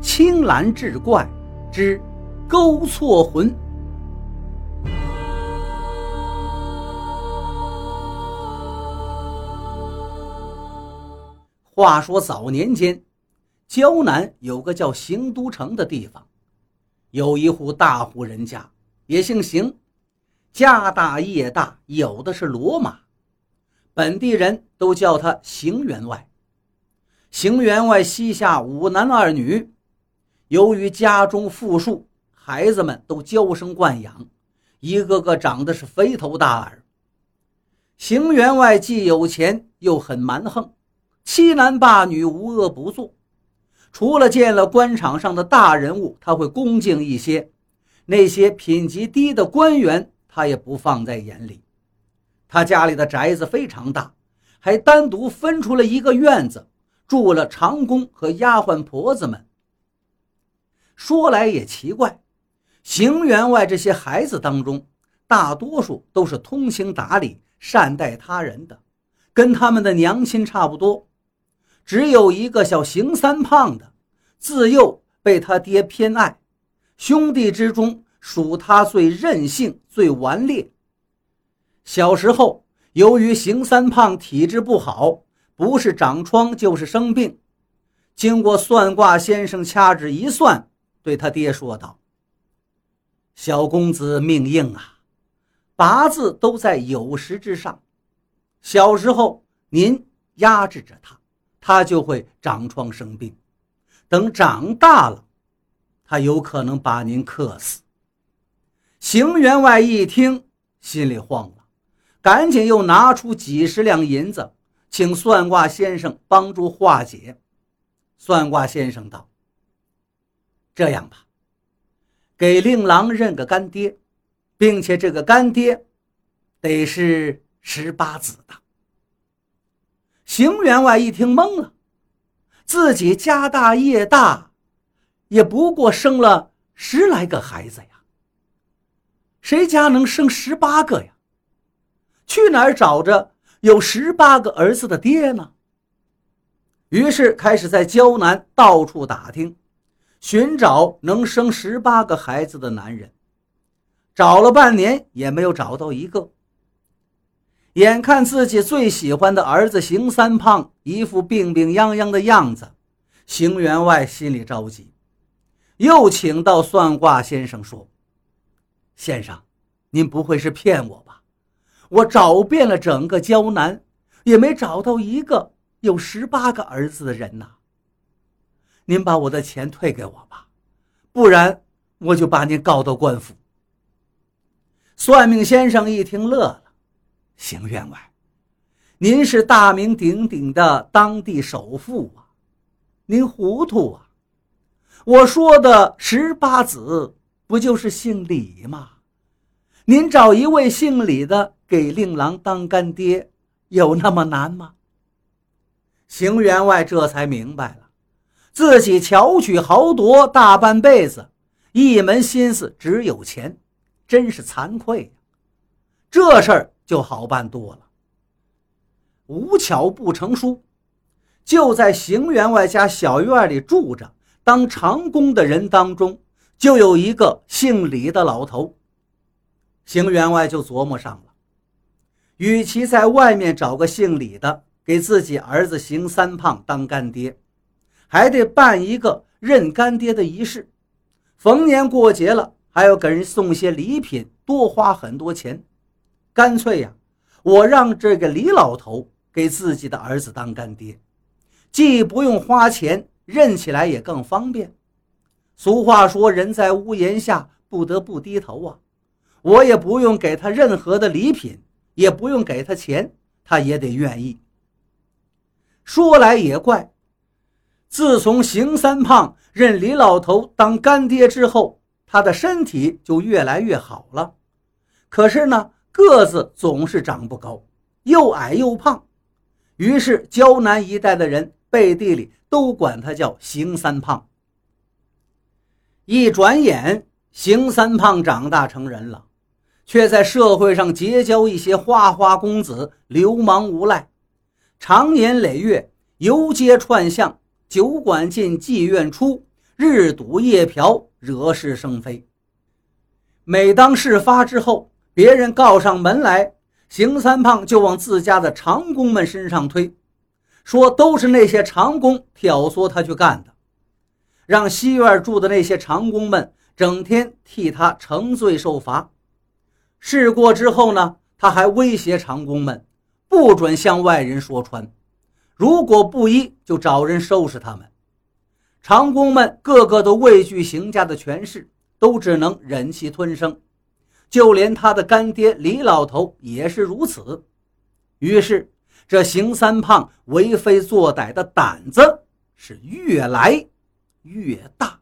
青蓝志怪之勾错魂。话说早年间，胶南有个叫邢都城的地方，有一户大户人家，也姓邢，家大业大，有的是骡马，本地人都叫他邢员外。邢员外膝下五男二女，由于家中富庶，孩子们都娇生惯养，一个个长得是肥头大耳。邢员外既有钱，又很蛮横。欺男霸女，无恶不作。除了见了官场上的大人物，他会恭敬一些；那些品级低的官员，他也不放在眼里。他家里的宅子非常大，还单独分出了一个院子，住了长工和丫鬟婆子们。说来也奇怪，邢员外这些孩子当中，大多数都是通情达理、善待他人的，跟他们的娘亲差不多。只有一个小邢三胖的，自幼被他爹偏爱，兄弟之中属他最任性、最顽劣。小时候，由于邢三胖体质不好，不是长疮就是生病。经过算卦先生掐指一算，对他爹说道：“小公子命硬啊，八字都在酉时之上。小时候您压制着他。”他就会长疮生病，等长大了，他有可能把您克死。邢员外一听，心里慌了，赶紧又拿出几十两银子，请算卦先生帮助化解。算卦先生道：“这样吧，给令郎认个干爹，并且这个干爹得是十八子的。”邢员外一听懵了，自己家大业大，也不过生了十来个孩子呀。谁家能生十八个呀？去哪儿找着有十八个儿子的爹呢？于是开始在胶南到处打听，寻找能生十八个孩子的男人。找了半年也没有找到一个。眼看自己最喜欢的儿子邢三胖一副病病殃殃的样子，邢员外心里着急，又请到算卦先生说：“先生，您不会是骗我吧？我找遍了整个胶南，也没找到一个有十八个儿子的人呐。您把我的钱退给我吧，不然我就把您告到官府。”算命先生一听乐了。邢员外，您是大名鼎鼎的当地首富啊，您糊涂啊！我说的十八子不就是姓李吗？您找一位姓李的给令郎当干爹，有那么难吗？邢员外这才明白了，自己巧取豪夺大半辈子，一门心思只有钱，真是惭愧呀！这事儿。就好办多了。无巧不成书，就在邢员外家小院里住着当长工的人当中，就有一个姓李的老头。邢员外就琢磨上了，与其在外面找个姓李的给自己儿子邢三胖当干爹，还得办一个认干爹的仪式，逢年过节了还要给人送些礼品，多花很多钱。干脆呀，我让这个李老头给自己的儿子当干爹，既不用花钱，认起来也更方便。俗话说，人在屋檐下，不得不低头啊。我也不用给他任何的礼品，也不用给他钱，他也得愿意。说来也怪，自从邢三胖认李老头当干爹之后，他的身体就越来越好了。可是呢？个子总是长不高，又矮又胖，于是胶南一带的人背地里都管他叫邢三胖。一转眼，邢三胖长大成人了，却在社会上结交一些花花公子、流氓无赖，长年累月游街串巷，酒馆进，妓院出，日赌夜嫖，惹是生非。每当事发之后，别人告上门来，邢三胖就往自家的长工们身上推，说都是那些长工挑唆他去干的，让西院住的那些长工们整天替他承罪受罚。事过之后呢，他还威胁长工们，不准向外人说穿，如果不依，就找人收拾他们。长工们个个都畏惧邢家的权势。都只能忍气吞声，就连他的干爹李老头也是如此。于是，这邢三胖为非作歹的胆子是越来越大。